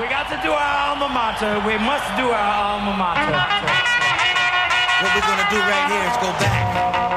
We got to do our alma mater. We must do our alma mater. What we're gonna do right here is go back,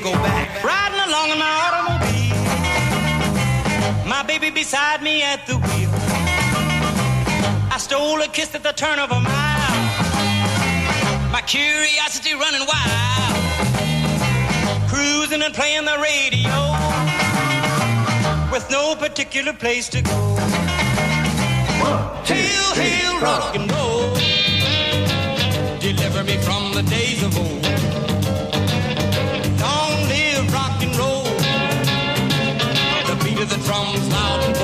go back. Riding along in my automobile, my baby beside me at the wheel. I stole a kiss at the turn of a mile, my curiosity running wild. Cruising and playing the radio with no particular place to go. Hail, hail, rock and roll. Deliver me from the days of old drums loud and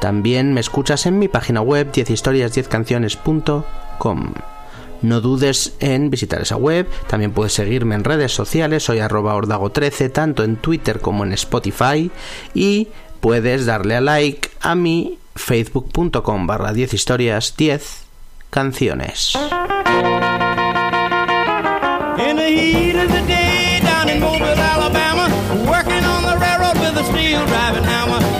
También me escuchas en mi página web 10historias10canciones.com. No dudes en visitar esa web, también puedes seguirme en redes sociales, soy arroba ordago13, tanto en Twitter como en Spotify, y puedes darle a like a mi facebook.com barra 10 historias 10 canciones.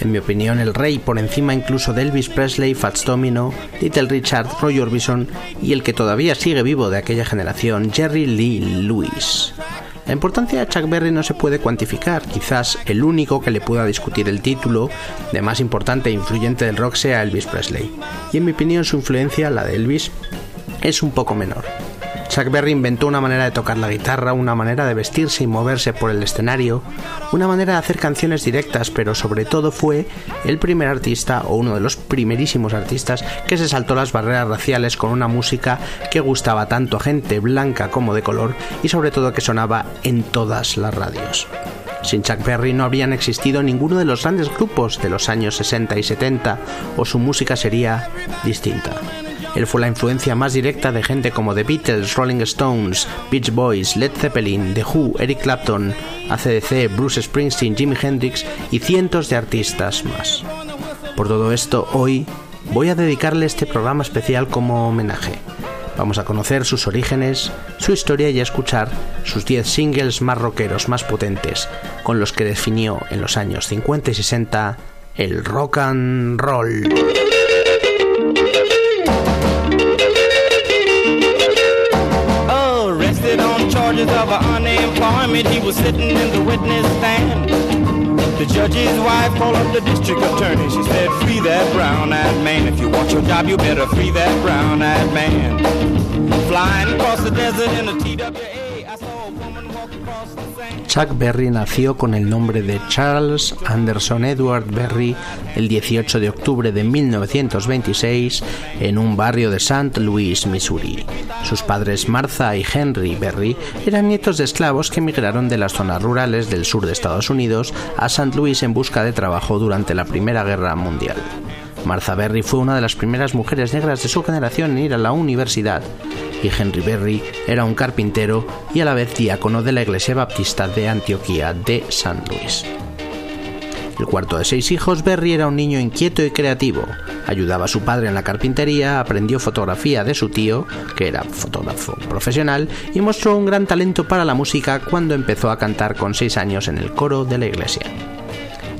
En mi opinión, el rey por encima incluso de Elvis Presley, Fats Domino, Little Richard, Roy Orbison y el que todavía sigue vivo de aquella generación, Jerry Lee Lewis. La importancia de Chuck Berry no se puede cuantificar, quizás el único que le pueda discutir el título de más importante e influyente del rock sea Elvis Presley. Y en mi opinión su influencia, la de Elvis, es un poco menor. Chuck Berry inventó una manera de tocar la guitarra, una manera de vestirse y moverse por el escenario, una manera de hacer canciones directas, pero sobre todo fue el primer artista o uno de los primerísimos artistas que se saltó las barreras raciales con una música que gustaba tanto a gente blanca como de color y sobre todo que sonaba en todas las radios. Sin Chuck Berry no habrían existido ninguno de los grandes grupos de los años 60 y 70 o su música sería distinta. Él fue la influencia más directa de gente como The Beatles, Rolling Stones, Beach Boys, Led Zeppelin, The Who, Eric Clapton, ACDC, Bruce Springsteen, Jimi Hendrix y cientos de artistas más. Por todo esto, hoy voy a dedicarle este programa especial como homenaje. Vamos a conocer sus orígenes, su historia y a escuchar sus 10 singles más rockeros, más potentes, con los que definió en los años 50 y 60 el rock and roll. He was sitting in the witness stand. The judge's wife called up the district attorney. She said, Free that brown eyed man. If you want your job, you better free that brown eyed man. Flying across the desert in a TWA, Chuck Berry nació con el nombre de Charles Anderson Edward Berry el 18 de octubre de 1926 en un barrio de St. Louis, Missouri. Sus padres Martha y Henry Berry eran nietos de esclavos que emigraron de las zonas rurales del sur de Estados Unidos a St. Louis en busca de trabajo durante la Primera Guerra Mundial. Martha Berry fue una de las primeras mujeres negras de su generación en ir a la universidad y Henry Berry era un carpintero y a la vez diácono de la Iglesia Baptista de Antioquía de San Luis. El cuarto de seis hijos, Berry era un niño inquieto y creativo. Ayudaba a su padre en la carpintería, aprendió fotografía de su tío, que era fotógrafo profesional, y mostró un gran talento para la música cuando empezó a cantar con seis años en el coro de la iglesia.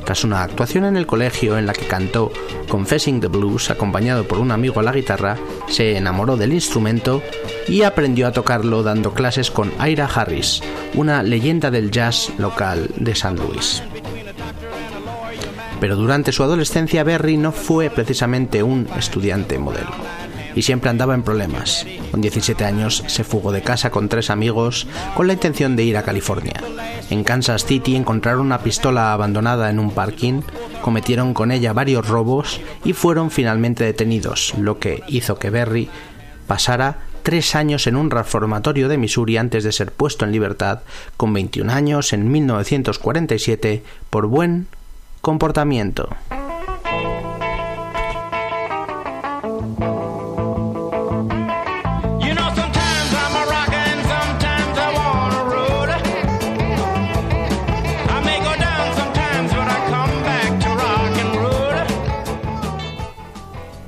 Tras una actuación en el colegio en la que cantó Confessing the Blues acompañado por un amigo a la guitarra, se enamoró del instrumento y aprendió a tocarlo dando clases con Ira Harris, una leyenda del jazz local de San Luis. Pero durante su adolescencia Berry no fue precisamente un estudiante modelo y siempre andaba en problemas. Con 17 años se fugó de casa con tres amigos con la intención de ir a California. En Kansas City encontraron una pistola abandonada en un parking, cometieron con ella varios robos y fueron finalmente detenidos, lo que hizo que Berry pasara tres años en un reformatorio de Missouri antes de ser puesto en libertad con 21 años en 1947 por buen comportamiento.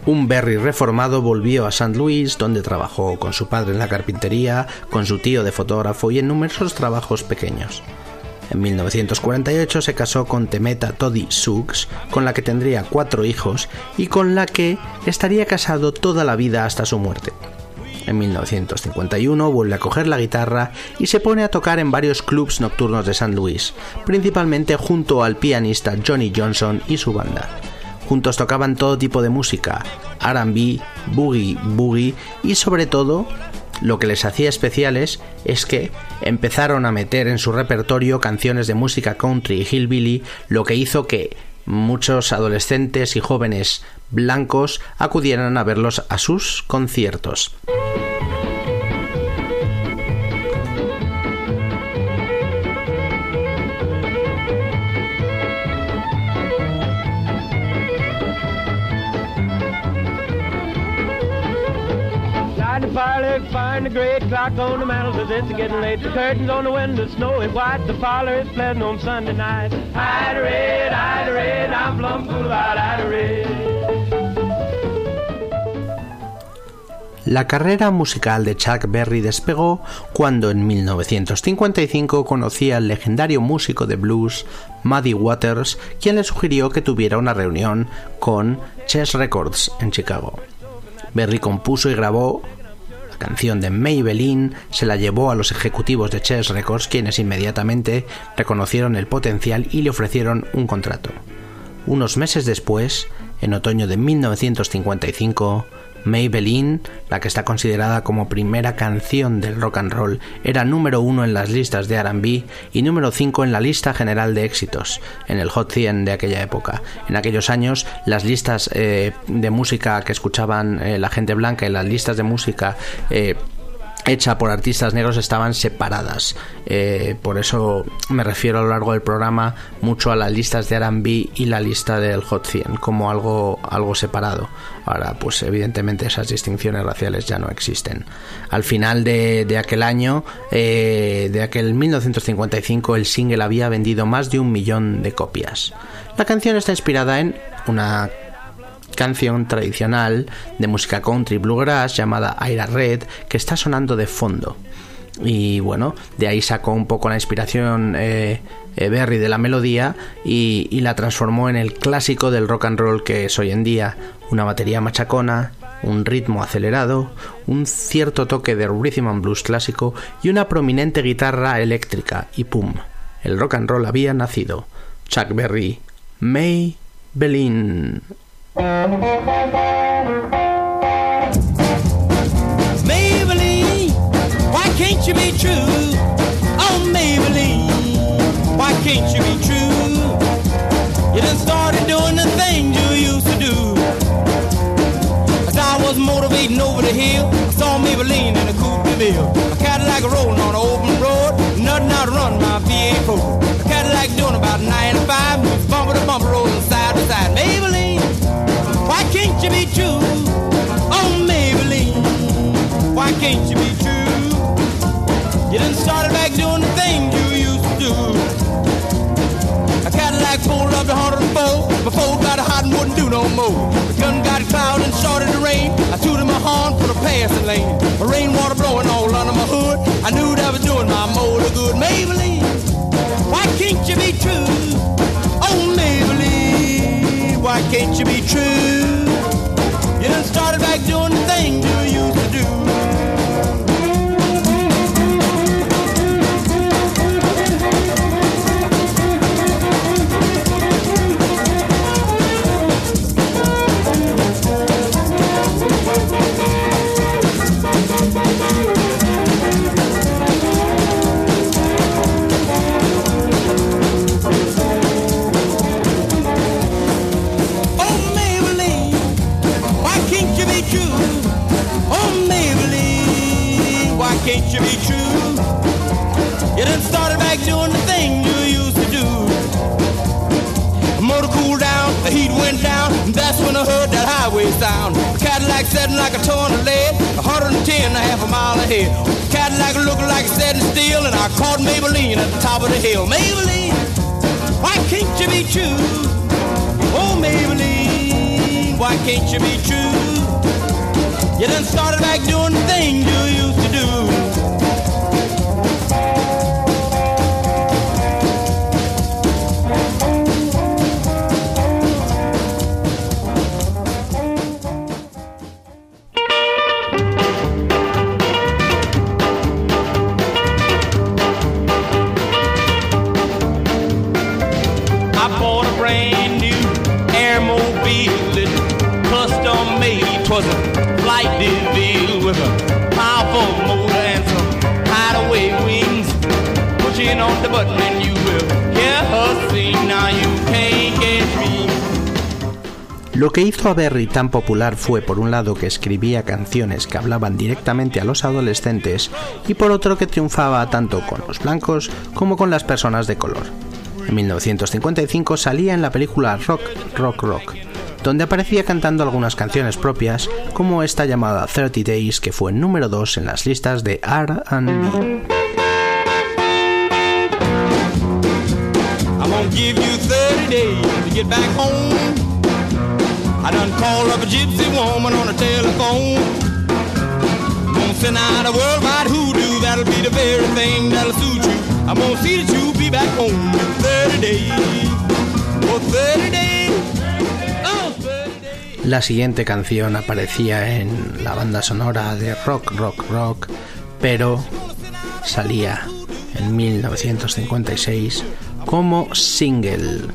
Un Berry reformado volvió a St. Louis, donde trabajó con su padre en la carpintería, con su tío de fotógrafo y en numerosos trabajos pequeños. En 1948 se casó con Temeta Toddy Suggs, con la que tendría cuatro hijos y con la que estaría casado toda la vida hasta su muerte. En 1951 vuelve a coger la guitarra y se pone a tocar en varios clubs nocturnos de San Luis, principalmente junto al pianista Johnny Johnson y su banda. Juntos tocaban todo tipo de música, RB, boogie, boogie y sobre todo lo que les hacía especiales es que empezaron a meter en su repertorio canciones de música country y hillbilly, lo que hizo que muchos adolescentes y jóvenes blancos acudieran a verlos a sus conciertos. The great clock on the mantel says it's getting late. The curtains on the window white. The is on Sunday night. La carrera musical de Chuck Berry despegó cuando en 1955 conocía al legendario músico de blues Muddy Waters, quien le sugirió que tuviera una reunión con Chess Records en Chicago. Berry compuso y grabó canción de Maybelline se la llevó a los ejecutivos de Chess Records quienes inmediatamente reconocieron el potencial y le ofrecieron un contrato. Unos meses después, en otoño de 1955, Maybelline, la que está considerada como primera canción del rock and roll, era número uno en las listas de RB y número 5 en la lista general de éxitos, en el Hot 100 de aquella época. En aquellos años, las listas eh, de música que escuchaban eh, la gente blanca y las listas de música eh, hecha por artistas negros estaban separadas. Eh, por eso me refiero a lo largo del programa mucho a las listas de R&B y la lista del Hot 100 como algo, algo separado. Ahora, pues evidentemente esas distinciones raciales ya no existen. Al final de, aquel año, eh, de aquel 1955, el single había vendido más de un millón de copias. La canción está inspirada en una canción tradicional de música country bluegrass llamada Ira Red que está sonando de fondo. Y bueno, de ahí sacó un poco la inspiración eh, eh, Berry de la melodía y, y la transformó en el clásico del rock and roll que es hoy en día. Una batería machacona, un ritmo acelerado, un cierto toque de rhythm and blues clásico y una prominente guitarra eléctrica y pum, el rock and roll había nacido. Chuck Berry, May Belin. Maybelline, why can't you be true? Oh, Maybelline, why can't you be true? You done started doing the things you used to do. As I was motivating over the hill, I saw Maybelline in a coupe de ville. A Cadillac rolling on an open road, nothing out run my V8 Pro. A Cadillac doing about 95, bumper to bumper rolling side to side. Maybelline. You be true? Oh, Maybelline, why can't you be true? You done started back doing the things you used to do. A Cadillac pulled up to 104 before it got hot and wouldn't do no more. The gun got cloud and started to rain. I tooted my horn for the passing lane. The rainwater blowing all under my hood. I knew that was doing my motor good. Maybelline, why can't you be true? Oh, Maybelline, why can't you be true? Started back doing the things you used to do. Tan popular fue por un lado que escribía canciones que hablaban directamente a los adolescentes y por otro que triunfaba tanto con los blancos como con las personas de color. En 1955 salía en la película Rock, Rock, Rock, donde aparecía cantando algunas canciones propias, como esta llamada 30 Days, que fue número 2 en las listas de RB. I done called up a gypsy woman on the telephone. See that be back home in 30 days. For 30 days. Oh, 30 days. La siguiente canción aparecía en la banda sonora de Rock, Rock, Rock, pero salía en 1956 como single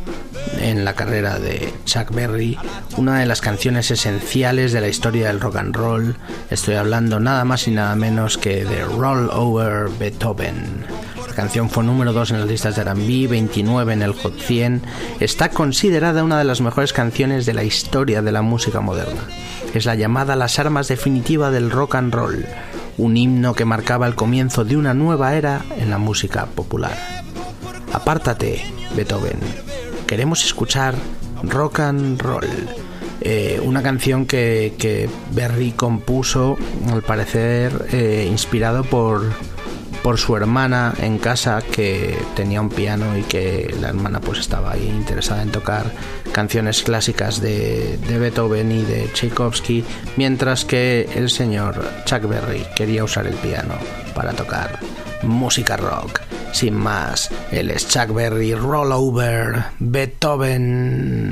en la carrera de Chuck Berry, una de las canciones esenciales de la historia del rock and roll. Estoy hablando nada más y nada menos que de Roll Over Beethoven. La canción fue número 2 en las listas de R&B, 29 en el Hot 100. Está considerada una de las mejores canciones de la historia de la música moderna. Es la llamada Las armas definitiva del rock and roll, un himno que marcaba el comienzo de una nueva era en la música popular. Apártate, Beethoven queremos escuchar rock and roll. Eh, una canción que, Berry compuso, al parecer, eh, inspirado por, por su hermana en casa que tenía un piano y que la hermana pues estaba interesada en tocar canciones clásicas de, de Beethoven y de Tchaikovsky, mientras que el señor Chuck Berry quería usar el piano para tocar música rock. Sin más, el es Chuck Berry Rollover Beethoven.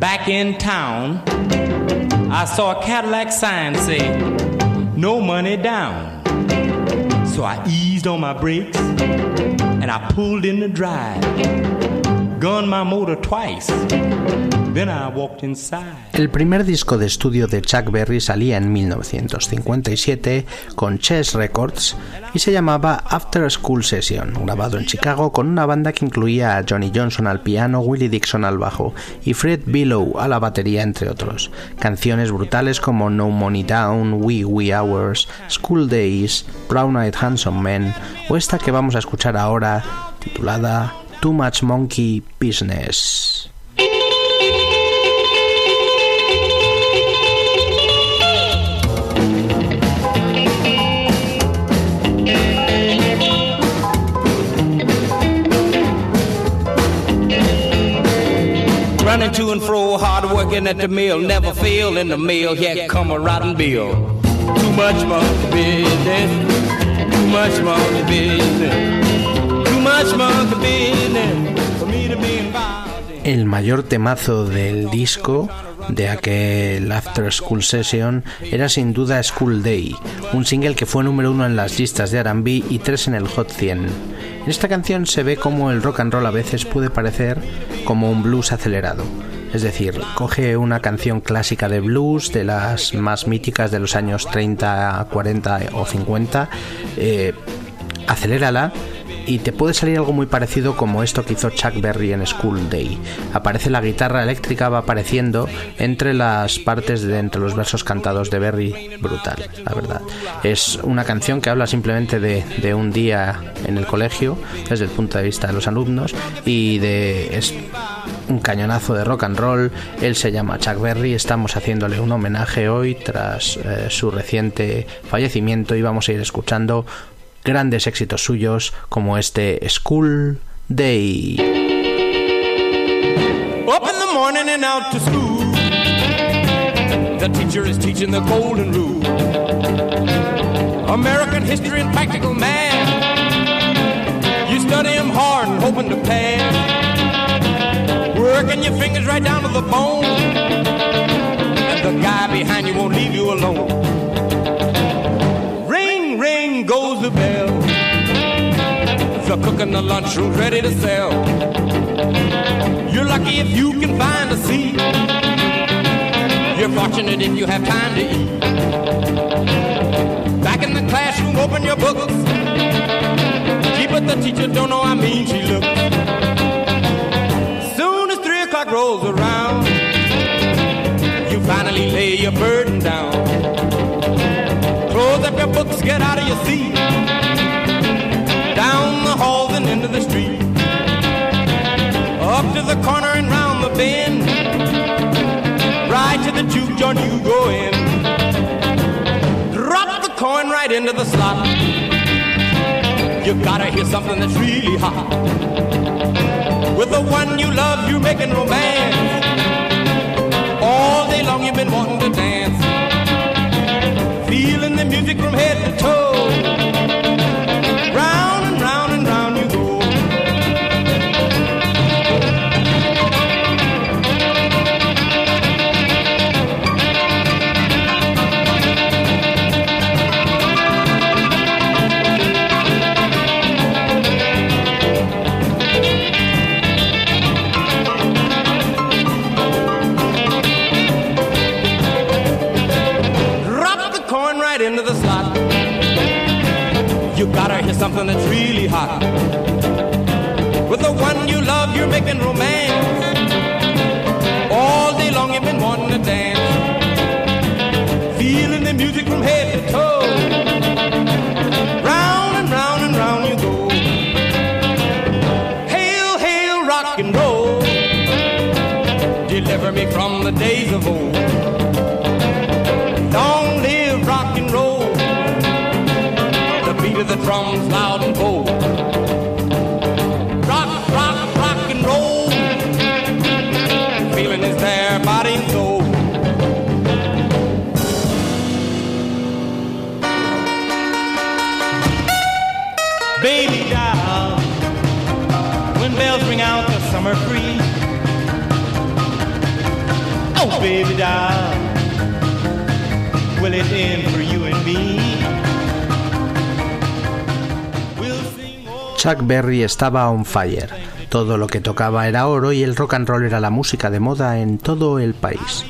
Back in town, I saw a Cadillac sign say, no money down. So I eased on my brakes and I pulled in the drive. El primer disco de estudio de Chuck Berry salía en 1957 con Chess Records y se llamaba After School Session, grabado en Chicago con una banda que incluía a Johnny Johnson al piano, Willie Dixon al bajo y Fred Billow a la batería, entre otros. Canciones brutales como No Money Down, Wee Wee Hours, School Days, Brown Eyed Handsome Men o esta que vamos a escuchar ahora titulada Too Much Monkey Business. Running to and fro, hard working at the mill, never fail in the mill, yet come a rotten bill. Too much monkey business, too much monkey business, El mayor temazo del disco de aquel After School Session era sin duda School Day, un single que fue número uno en las listas de RB y tres en el Hot 100. En esta canción se ve como el rock and roll a veces puede parecer como un blues acelerado. Es decir, coge una canción clásica de blues, de las más míticas de los años 30, 40 o 50, eh, acelérala y te puede salir algo muy parecido como esto que hizo Chuck Berry en School Day. Aparece la guitarra eléctrica, va apareciendo entre las partes de entre los versos cantados de Berry, brutal, la verdad. Es una canción que habla simplemente de, de un día en el colegio, desde el punto de vista de los alumnos, y de es un cañonazo de rock and roll. Él se llama Chuck Berry, estamos haciéndole un homenaje hoy tras eh, su reciente fallecimiento y vamos a ir escuchando grandes éxitos suyos como este School Day. Up in the morning and out to school. The teacher is teaching the golden rule. American history and practical. You study hard and hoping to pass. Working your fingers right down to the bone. And the guy behind you won't leave you alone. Goes the bell. The cook in the lunchroom ready to sell. You're lucky if you can find a seat. You're fortunate if you have time to eat. Back in the classroom, open your books. Gee, but the teacher don't know how mean she looks. Soon as three o'clock rolls around, you finally lay your burden down. Up get out of your seat. Down the halls and into the street. Up to the corner and round the bend. Right to the juke joint you go in. Drop the coin right into the slot. You gotta hear something that's really hot. With the one you love, you're making romance. All day long you've been wanting to dance. Music from head to toe. Hot. With the one you love, you're making romance. All day long you've been wanting to dance. Feeling the music from head to toe. Chuck Berry estaba on fire. Todo lo que tocaba era oro y el rock and roll era la música de moda en todo el país.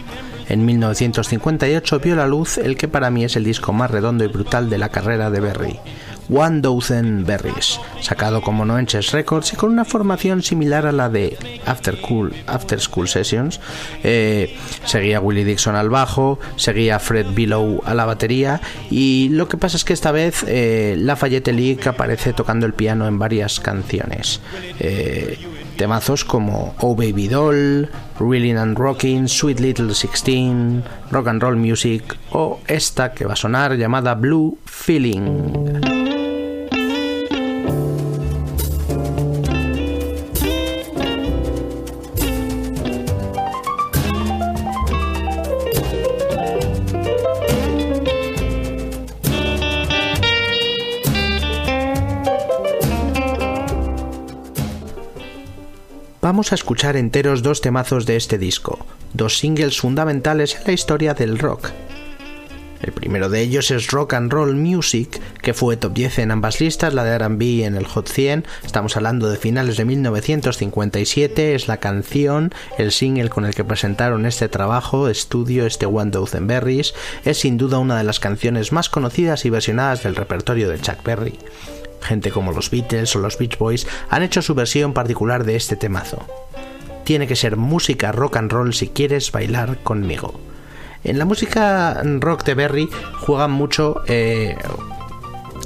En 1958 vio la luz el que para mí es el disco más redondo y brutal de la carrera de Berry, One Dozen Berries, sacado como no Records y con una formación similar a la de After, Cool, After School Sessions. Eh, seguía Willie Dixon al bajo, seguía Fred Billow a la batería y lo que pasa es que esta vez eh, Lafayette Lee aparece tocando el piano en varias canciones. Eh, temazos como Oh Baby Doll, Reeling and Rocking, Sweet Little Sixteen, Rock and Roll Music o esta que va a sonar llamada Blue Feeling. Vamos a escuchar enteros dos temazos de este disco, dos singles fundamentales en la historia del rock. El primero de ellos es Rock and Roll Music, que fue top 10 en ambas listas, la de RB en el Hot 100, estamos hablando de finales de 1957, es la canción, el single con el que presentaron este trabajo, estudio, este One Dozen Berries, es sin duda una de las canciones más conocidas y versionadas del repertorio de Chuck Berry. Gente como los Beatles o los Beach Boys han hecho su versión particular de este temazo. Tiene que ser música rock and roll si quieres bailar conmigo. En la música rock de Berry juegan mucho eh,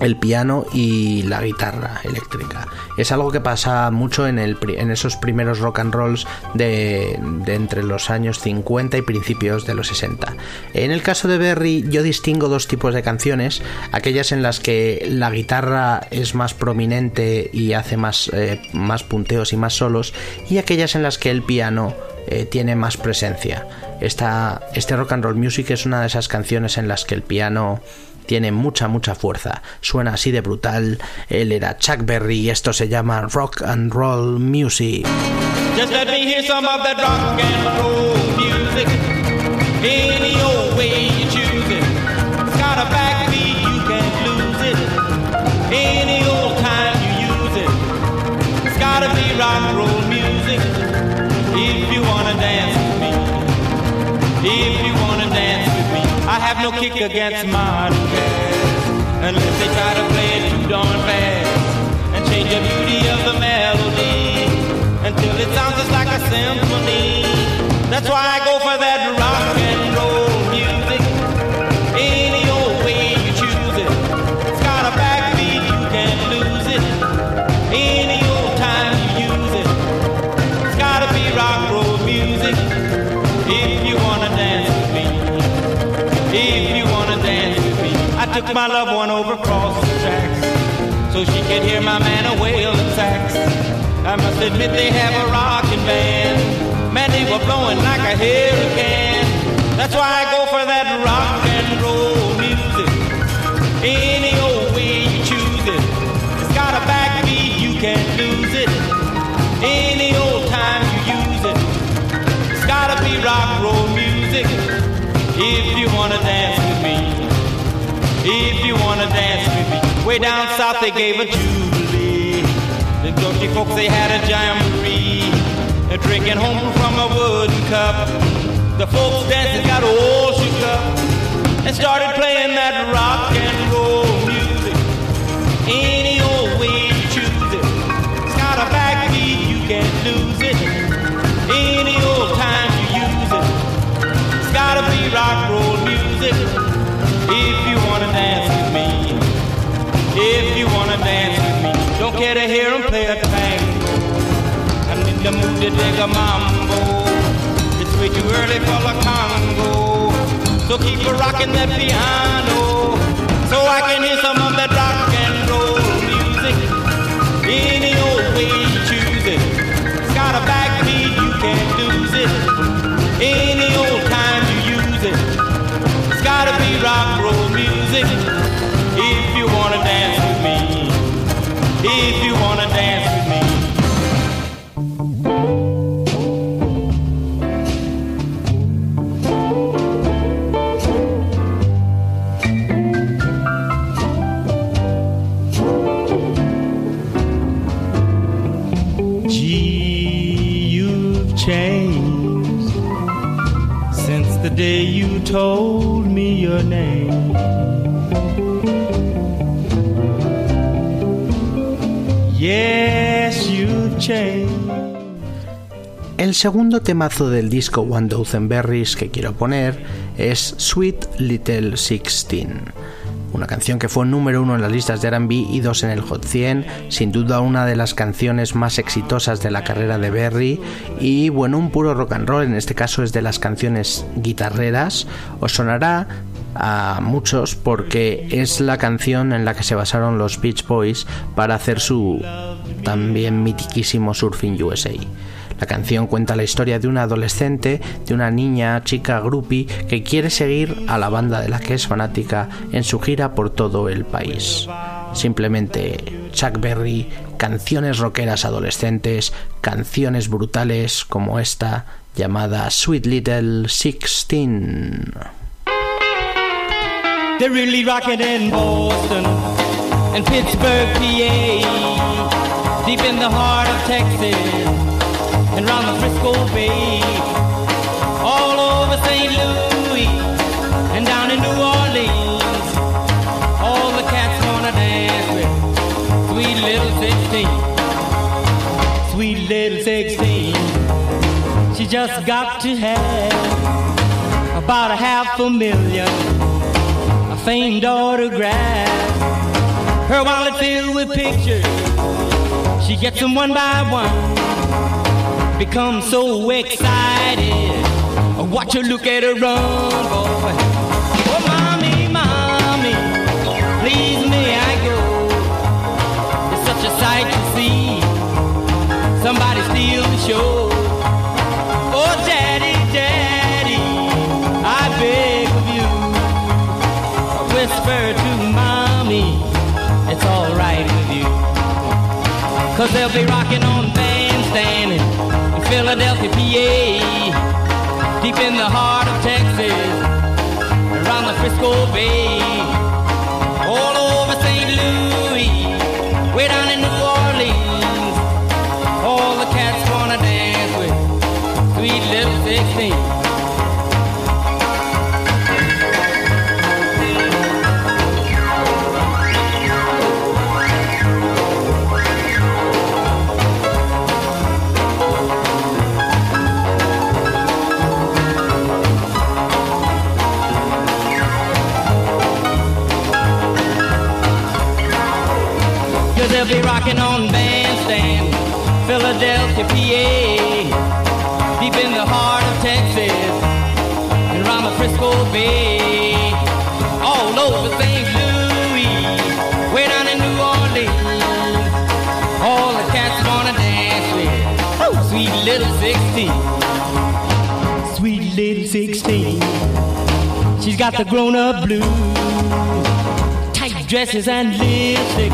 el piano y la guitarra eléctrica. Es algo que pasa mucho en, esos primeros rock and rolls de, de, entre los años 50 y principios de los 60. En el caso de Berry yo distingo dos tipos de canciones, aquellas en las que la guitarra es más prominente y hace más, eh, más punteos y más solos, y aquellas en las que el piano eh, tiene más presencia. Esta, este rock and roll music es una de esas canciones en las que el piano tiene mucha, mucha fuerza. Suena así de brutal. Él era Chuck Berry y esto se llama Rock and Roll Music. Just let me hear some of that rock and roll music. Any old way you choose it. It's got a backbeat, you can't lose it. Any old time you use it. It's gotta be rock and roll music. If you wanna dance with me. If you wanna. I have no kick against modern jazz. Unless they try to play it too darn fast. And change the beauty of the melody until it sounds just like a symphony. That's why I go for that rock my loved one over across the tracks. So she could hear my man a wailing sax. I must admit they have a rockin' band. Man, they were blowing like a hurricane. That's why I go for that rock they gave a jubilee. The dirty folks they had a jamboree. They're drinking home from a wooden cup. The folks dancing got all shook up and started playing that rock and roll music. Any old way you choose it. It's got a backbeat, you can't lose it. Any old time you use it. It's gotta be rock and roll music. If you wanna dance with me. If Care to hear 'em play a tango. I'm in the mood to dig a mambo. It's way too early for the Congo. So keep a rocking that piano. So I can hear some of that rock and roll music. Any old way you choose it. It's got a backbeat, you can't lose it. Any old time you use it. It's gotta be rock roll music. He El segundo temazo del disco One Dozen Berries que quiero poner es Sweet Little Sixteen una canción que fue número uno en las listas de RB y dos en el Hot 100, sin duda una de las canciones más exitosas de la carrera de Berry y bueno, un puro rock and roll, en este caso es de las canciones guitarreras, os sonará a muchos porque es la canción en la que se basaron los Beach Boys para hacer su también mitiquísimo Surfing USA. La canción cuenta la historia de una adolescente, de una niña, chica groupie, que quiere seguir a la banda de la que es fanática en su gira por todo el país. Simplemente Chuck Berry, canciones rockeras adolescentes, canciones brutales como esta llamada Sweet Little Sixteen. And round the Frisco Bay, all over St. Louis and down in New Orleans. All the cats wanna dance with sweet little 16, sweet little 16. She just got to have about a half a million, a famed autograph. Her wallet filled with pictures, she gets them one by one become so excited. Watch her look at her run, boy. Oh, mommy, mommy, please may I go? It's such a sight to see. Somebody steal the show. Oh, daddy, daddy, I beg of you. Whisper to mommy, it's alright with you. Cause they'll be rocking on bandstanding Philadelphia, PA, deep in the heart of Texas, around the Frisco Bay, all over St. Louis, way down in New Orleans. All the cats wanna dance with sweet little 16. Got the grown-up blues, tight dresses and lipstick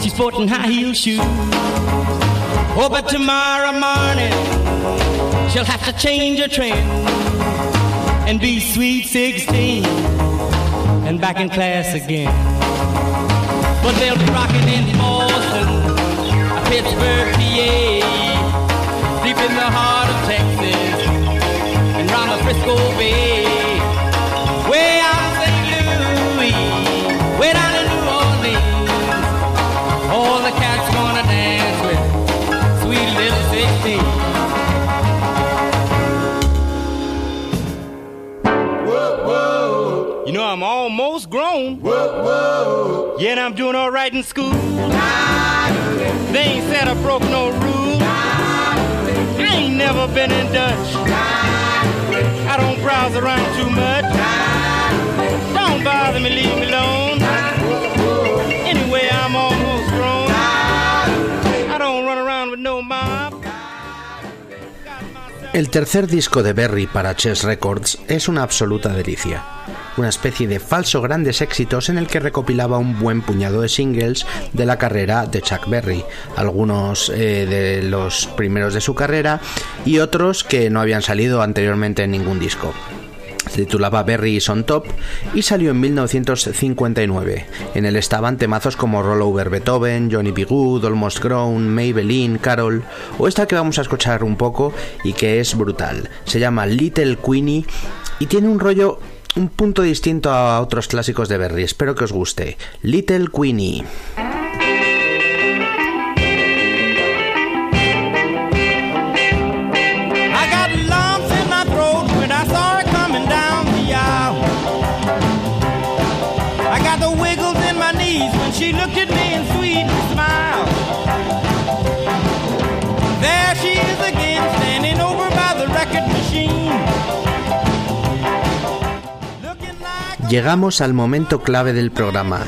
She's sporting high heel shoes. Oh, but tomorrow morning she'll have to change her trend and be sweet 16 and back in class again. But they'll be rocking in Boston, Pittsburgh, PA, deep in the heart of Texas, and round the Frisco Bay. And I'm doing all right in school. They ain't said I broke no rule. I ain't never been in Dutch. I don't browse around too much. Don't bother me, leave me alone. Anyway, I'm almost grown. I don't run around with no mob. El tercer disco de Berry para Chess Records es una absoluta delicia una especie de falso grandes éxitos en el que recopilaba un buen puñado de singles de la carrera de Chuck Berry, algunos eh, de los primeros de su carrera y otros que no habían salido anteriormente en ningún disco. Se titulaba Berry is on Top y salió en 1959. En él estaban temazos como Roll Over Beethoven, Johnny B. Good, Almost Grown, Maybelline, Carol o esta que vamos a escuchar un poco y que es brutal. Se llama Little Queenie y tiene un rollo un punto distinto a otros clásicos de Berry. Espero que os guste. Little Queenie. Llegamos al momento clave del programa.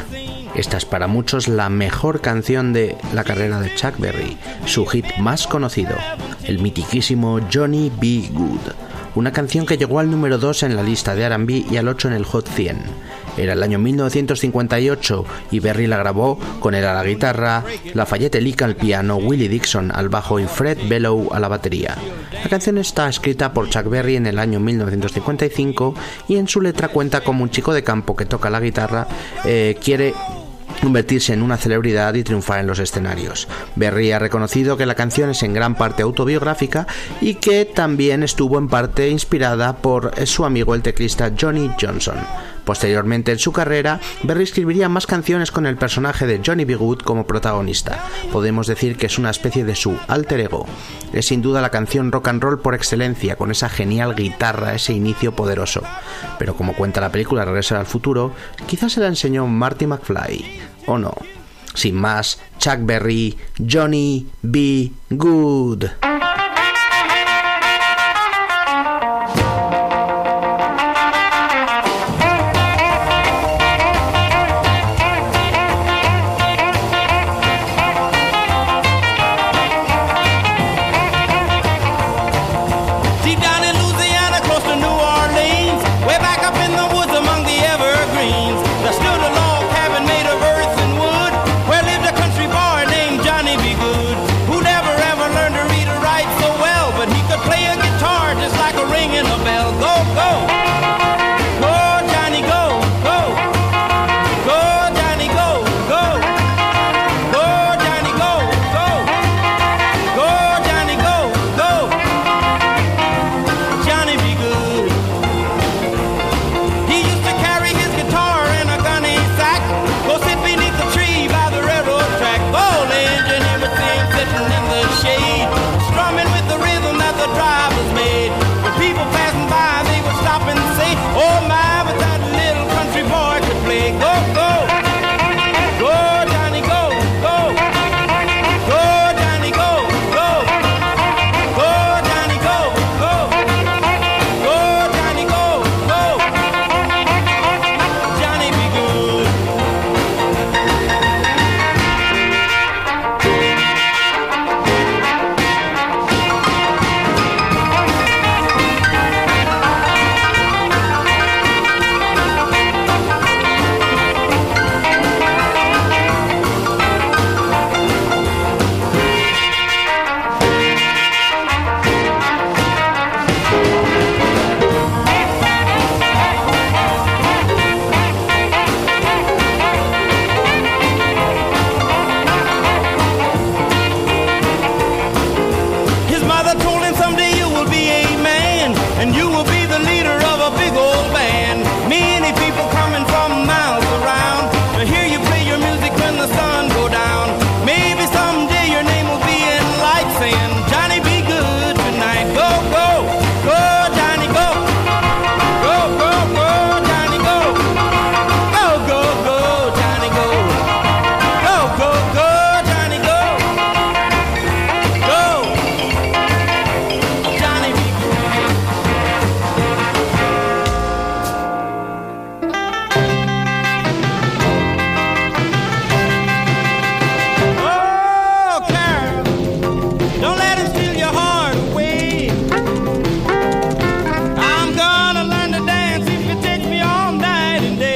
Esta es para muchos la mejor canción de la carrera de Chuck Berry, su hit más conocido, el mitiquísimo Johnny B. Good, una canción que llegó al número 2 en la lista de R&B y al 8 en el Hot 100. Era el año 1958 y Berry la grabó con él a la guitarra, Lafayette Lick al piano, Willie Dixon al bajo y Fred Bellow a la batería. La canción está escrita por Chuck Berry en el año 1955 y en su letra cuenta como un chico de campo que toca la guitarra eh, quiere convertirse en una celebridad y triunfar en los escenarios. Berry ha reconocido que la canción es en gran parte autobiográfica y que también estuvo en parte inspirada por su amigo el teclista Johnny Johnson. Posteriormente en su carrera, Berry escribiría más canciones con el personaje de Johnny B. Good como protagonista. Podemos decir que es una especie de su alter ego. Es sin duda la canción rock and roll por excelencia, con esa genial guitarra, ese inicio poderoso. Pero como cuenta la película Regresar al futuro, quizás se la enseñó Marty McFly, o no. Sin más, Chuck Berry, Johnny B. Good.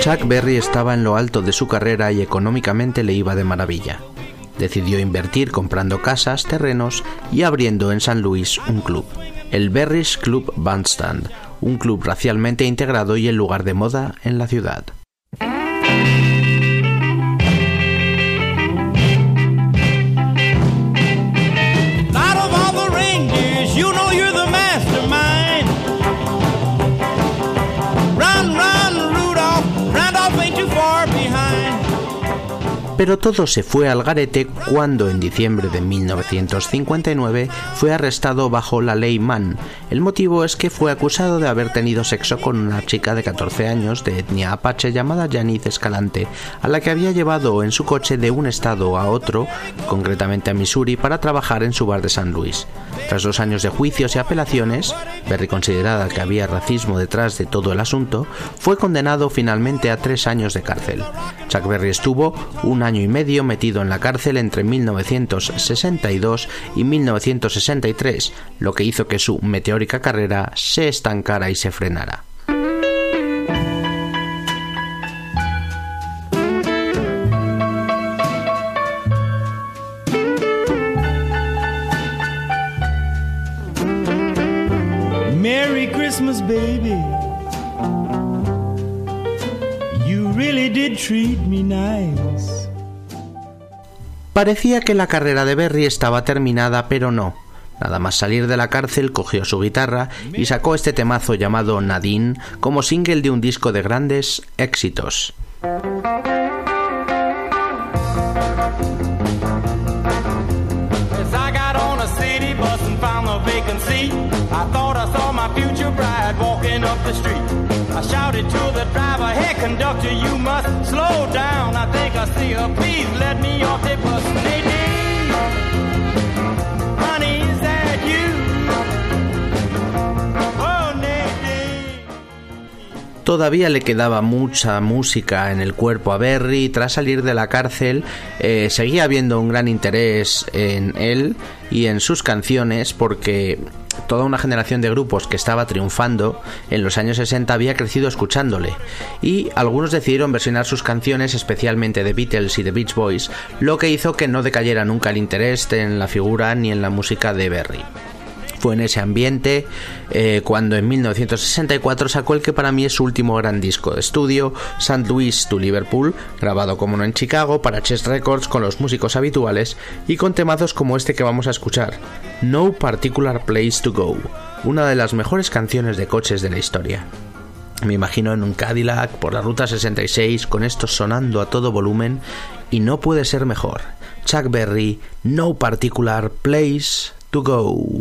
Chuck Berry estaba en lo alto de su carrera y económicamente le iba de maravilla. Decidió invertir comprando casas, terrenos y abriendo en San Luis un club, el Berry's Club Bandstand, un club racialmente integrado y el lugar de moda en la ciudad. Pero todo se fue al garete cuando en diciembre de 1959 fue arrestado bajo la ley Mann. El motivo es que fue acusado de haber tenido sexo con una chica de 14 años de etnia apache llamada Janice Escalante, a la que había llevado en su coche de un estado a otro, concretamente a Missouri, para trabajar en su bar de San Luis. Tras dos años de juicios y apelaciones, Berry considerada que había racismo detrás de todo el asunto, fue condenado finalmente a tres años de cárcel. Chuck Berry estuvo un año y medio metido en la cárcel entre 1962 y 1963, lo que hizo que su meteórica carrera se estancara y se frenara. Christmas, baby. You really did treat me nice. Parecía que la carrera de Berry estaba terminada, pero no. Nada más salir de la cárcel, cogió su guitarra y sacó este temazo llamado Nadine como single de un disco de grandes éxitos. As I got on a city bus and found a vacant seat, I thought I saw my bride walking up the street. I shouted to the driver, hey conductor, you must slow down. I think I see her, please let me off the bus. Honey, Todavía le quedaba mucha música en el cuerpo a Berry. Tras salir de la cárcel, eh, seguía habiendo un gran interés en él y en sus canciones porque toda una generación de grupos que estaba triunfando en los años 60 había crecido escuchándole y algunos decidieron versionar sus canciones, especialmente de Beatles y de Beach Boys, lo que hizo que no decayera nunca el interés en la figura ni en la música de Berry. Fue en ese ambiente eh, cuando en 1964 sacó el que para mí es su último gran disco de estudio, St. Louis to Liverpool, grabado como no en Chicago para Chess Records con los músicos habituales y con temazos como este que vamos a escuchar, No Particular Place to Go, una de las mejores canciones de coches de la historia. Me imagino en un Cadillac por la ruta 66 con esto sonando a todo volumen y no puede ser mejor. Chuck Berry, No Particular Place to Go.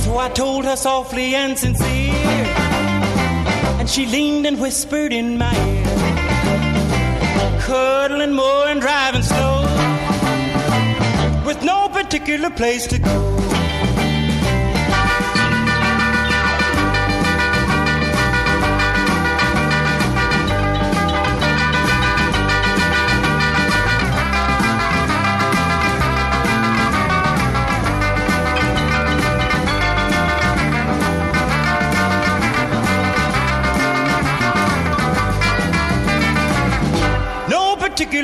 So I told her softly and sincere, and she leaned and whispered in my ear, cuddling more and driving slow, with no particular place to go.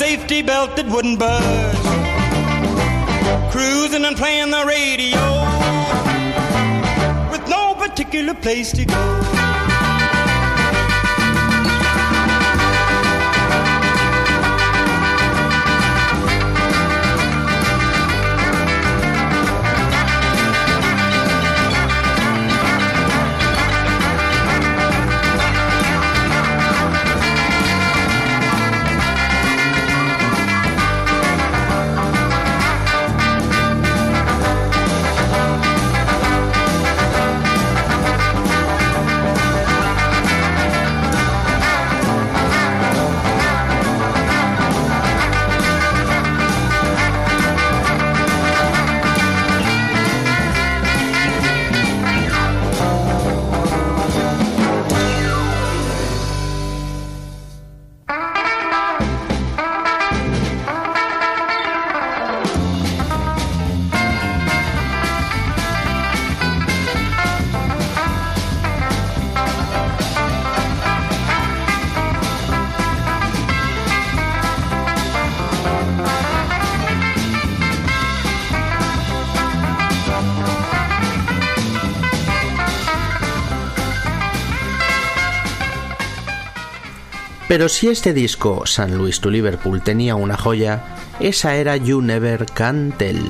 Safety belt that wouldn't budge. Cruising and playing the radio with no particular place to go. Pero si este disco, San Luis to Liverpool, tenía una joya, esa era You Never Can Tell,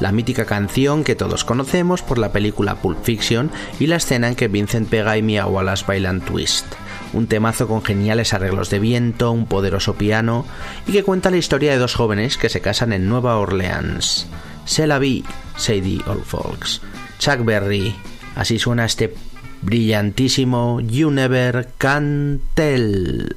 la mítica canción que todos conocemos por la película Pulp Fiction y la escena en que Vincent Pega y Mia Wallace bailan Twist. Un temazo con geniales arreglos de viento, un poderoso piano y que cuenta la historia de dos jóvenes que se casan en Nueva Orleans. Se la vi, Sadie Old Folks. Chuck Berry. Así suena este brillantísimo You Never Can Tell.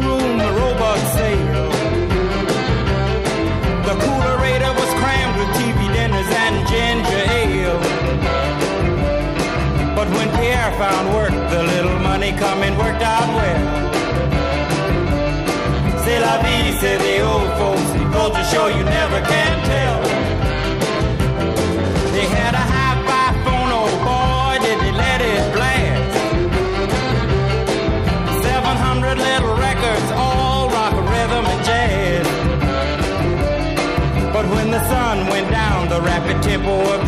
with TV dinners and ginger ale. But when Pierre found work, the little money coming worked out well. C'est la vie, say the old folks. To show you never can tell.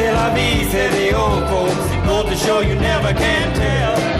C'est la vie, say the old folks. It goes to show you never can tell.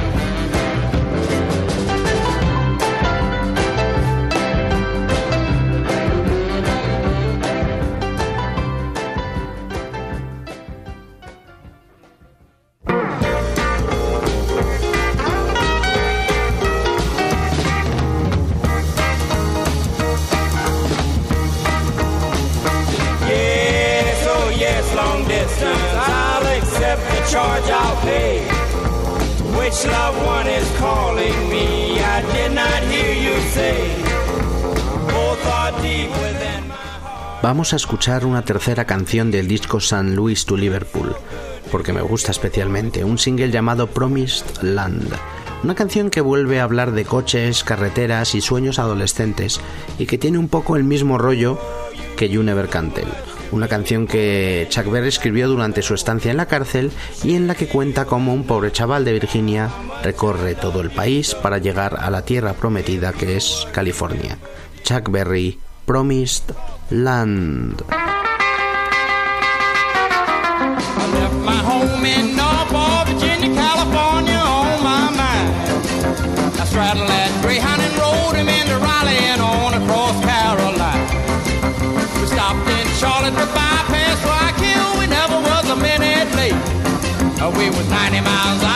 Vamos a escuchar una tercera canción del disco San Luis to Liverpool, porque me gusta especialmente, un single llamado Promised Land. Una canción que vuelve a hablar de coches, carreteras y sueños adolescentes y que tiene un poco el mismo rollo que You Never Can Tell. Una canción que Chuck Berry escribió durante su estancia en la cárcel y en la que cuenta cómo un pobre chaval de Virginia recorre todo el país para llegar a la tierra prometida que es California. Chuck Berry, Promised Land. We was 90 miles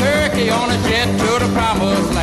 Albuquerque on a jet to the promised land.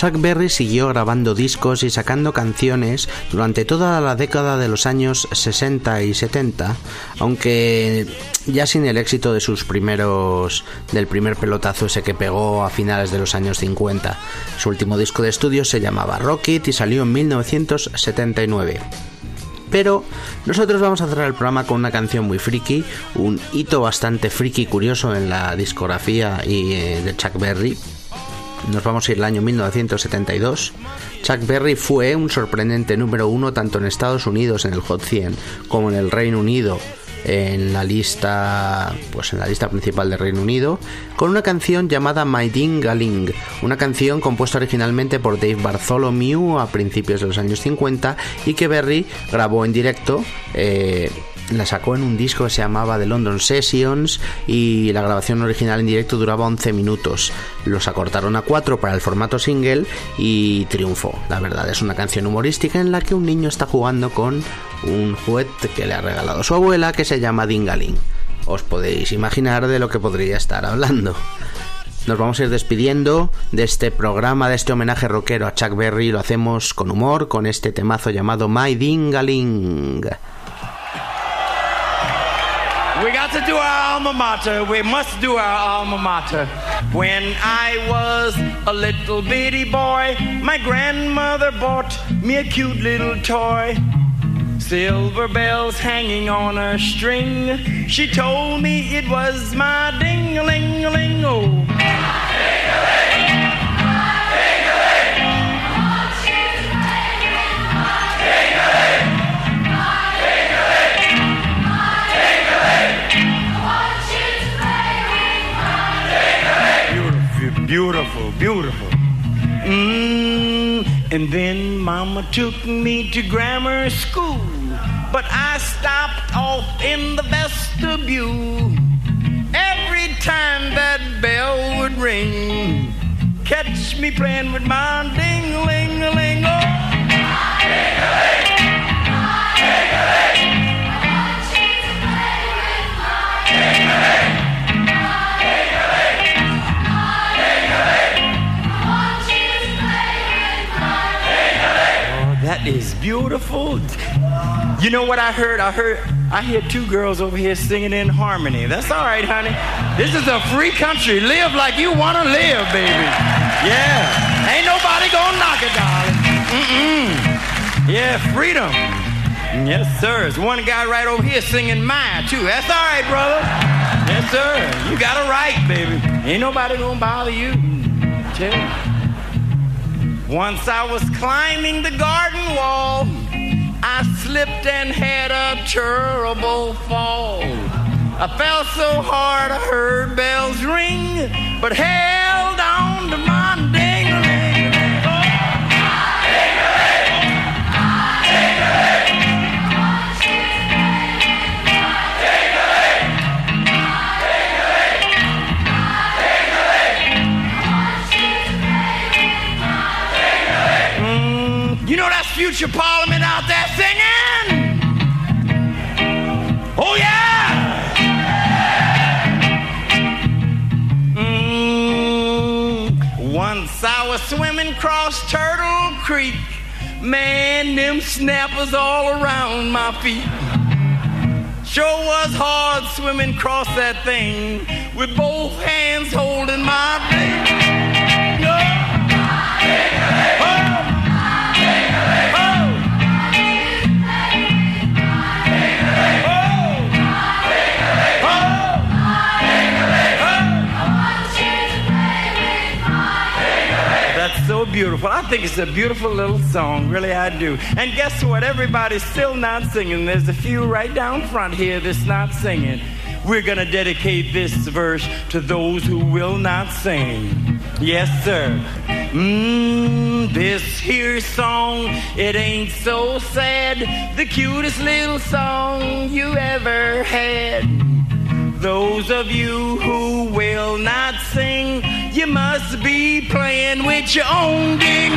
Chuck Berry siguió grabando discos y sacando canciones durante toda la década de los años 60 y 70, aunque ya sin el éxito de sus primeros del primer pelotazo ese que pegó a finales de los años 50. Su último disco de estudio se llamaba Rocket y salió en 1979. Pero nosotros vamos a cerrar el programa con una canción muy friki, un hito bastante friki curioso en la discografía y, eh, de Chuck Berry, nos vamos a ir al año 1972. Chuck Berry fue un sorprendente número uno tanto en Estados Unidos en el Hot 100 como en el Reino Unido en la lista pues en la lista principal del Reino Unido con una canción llamada My Ding Galing una canción compuesta originalmente por Dave Bartholomew a principios de los años 50 y que Berry grabó en directo eh, la sacó en un disco que se llamaba The London Sessions y la grabación original en directo duraba 11 minutos. Los acortaron a 4 para el formato single y triunfó. La verdad es una canción humorística en la que un niño está jugando con un juguete que le ha regalado su abuela que se llama Dingaling. Os podéis imaginar de lo que podría estar hablando. Nos vamos a ir despidiendo de este programa, de este homenaje rockero a Chuck Berry. Lo hacemos con humor, con este temazo llamado My Dingaling. To do our alma mater. We must do our alma mater. When I was a little bitty boy, my grandmother bought me a cute little toy. Silver bells hanging on a string. She told me it was my ding-a-ling-a-ling. Beautiful, beautiful, beautiful. Mm, and then Mama took me to grammar school, but I stopped off in the vestibule. Every time that bell would ring, catch me playing with my ding-a-ling-a-ling. Oh. Oh, that is beautiful. You know what I heard? I heard I hear two girls over here singing in harmony. That's all right, honey. This is a free country. Live like you want to live, baby. Yeah. Ain't nobody gonna knock it, darling. Mm-mm. Yeah, freedom. Yes, sir. There's one guy right over here singing mine, too. That's all right, brother. Yes, sir. You got a right, baby. Ain't nobody gonna bother you. Mm. Tell you. Once I was climbing the garden wall, I slipped and had a terrible fall. I fell so hard I heard bells ring, but held preacher parliament out there singing. Oh yeah. Mm, once I was swimming across Turtle Creek. Man, them snappers all around my feet. Sure was hard swimming across that thing with both hands holding my beautiful. I think it's a beautiful little song. Really, I do. And guess what? Everybody's still not singing. There's a few right down front here that's not singing. We're going to dedicate this verse to those who will not sing. Yes, sir. Mmm, this here song, it ain't so sad. The cutest little song you ever had. Those of you who will not sing, you must be playing with your own ding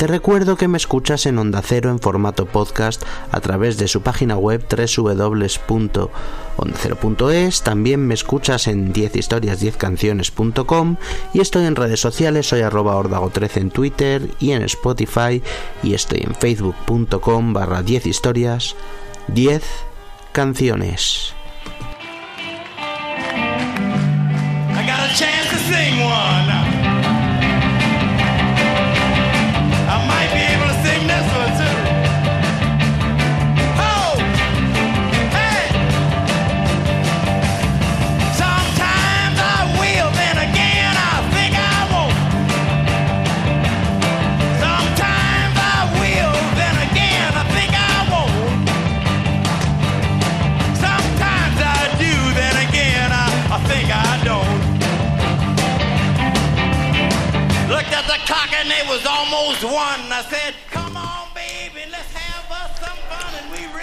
Te recuerdo que me escuchas en Onda Cero en formato podcast a través de su página web www.ondacero.es. También me escuchas en 10historias10canciones.com y estoy en redes sociales, soy arroba ordago13 en Twitter y en Spotify y estoy en facebook.com barra 10 historias 10 canciones.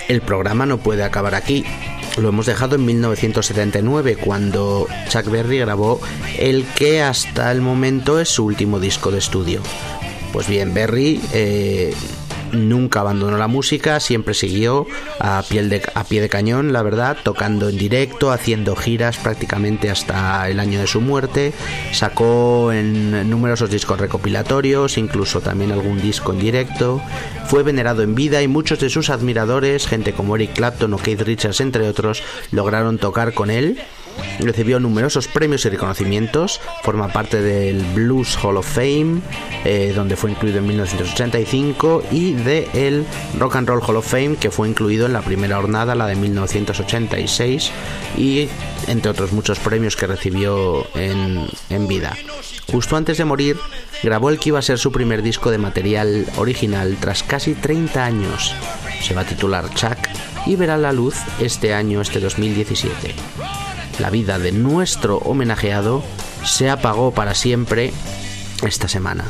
El programa no puede acabar aquí. Lo hemos dejado en 1979 cuando Chuck Berry grabó el que hasta el momento es su último disco de estudio. Pues bien, Berry eh, nunca abandonó la música, siempre siguió a, piel de- a pie de cañón, la verdad, tocando en directo, haciendo giras prácticamente hasta el año de su muerte. Sacó en numerosos discos recopilatorios, incluso también algún disco en directo. Fue venerado en vida y muchos de sus admiradores, gente como Eric Clapton o Keith Richards, entre otros, lograron tocar con él. Recibió numerosos premios y reconocimientos, forma parte del Blues Hall of Fame, eh, donde fue incluido en 1985, y de el Rock and Roll Hall of Fame, que fue incluido en la primera jornada, la de 1986, y entre otros muchos premios que recibió en, en vida. Justo antes de morir, grabó el que iba a ser su primer disco de material original tras casi 30 años. Se va a titular Chuck y verá la luz este año, este 2017 la vida de nuestro homenajeado se apagó para siempre esta semana.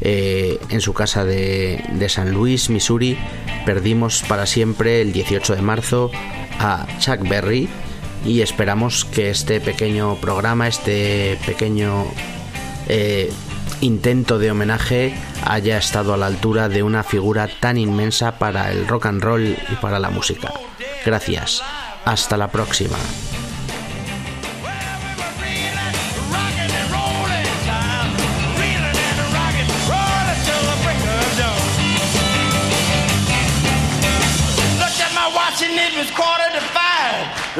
Eh, en su casa de, San Luis, Missouri, perdimos para siempre el 18 de marzo a Chuck Berry y esperamos que este pequeño programa, este pequeño eh, intento de homenaje haya estado a la altura de una figura tan inmensa para el rock and roll y para la música. Gracias. Hasta la próxima.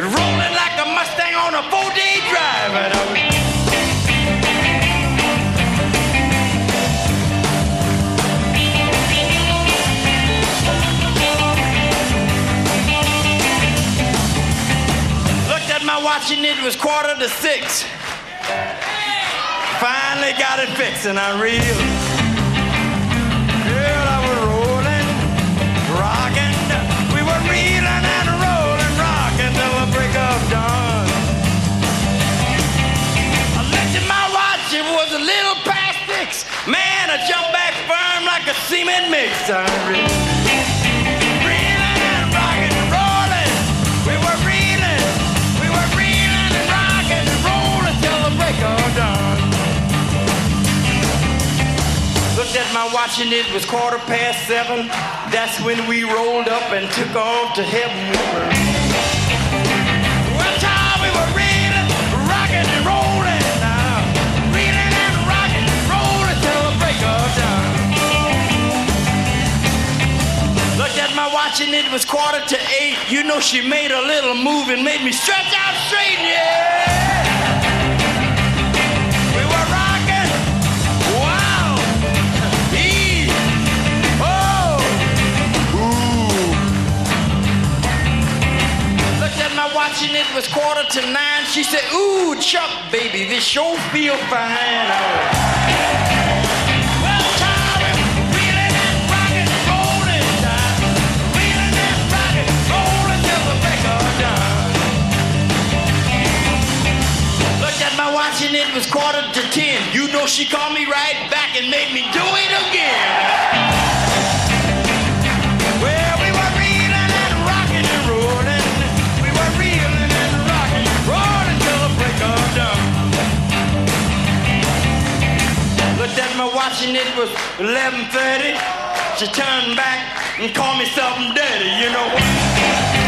Rolling like a Mustang on a four-day drive. And I was- Looked at my watch and it was quarter to six. Finally got it fixed and I reeled. Dawn. Looked at my watch and it was quarter past seven. That's when we rolled up and took off to heaven. At my watch and it was quarter to eight. You know she made a little move and made me stretch out straight, yeah. We were rocking, wow, oh, ooh. Looked at my watch and it was quarter to nine. She said, Ooh, Chuck, baby, this sure feel fine. At my watch and it was quarter to ten. You know she called me right back and made me do it again. At my watch and it was 11:30. She turned back and called me something dirty. You know what?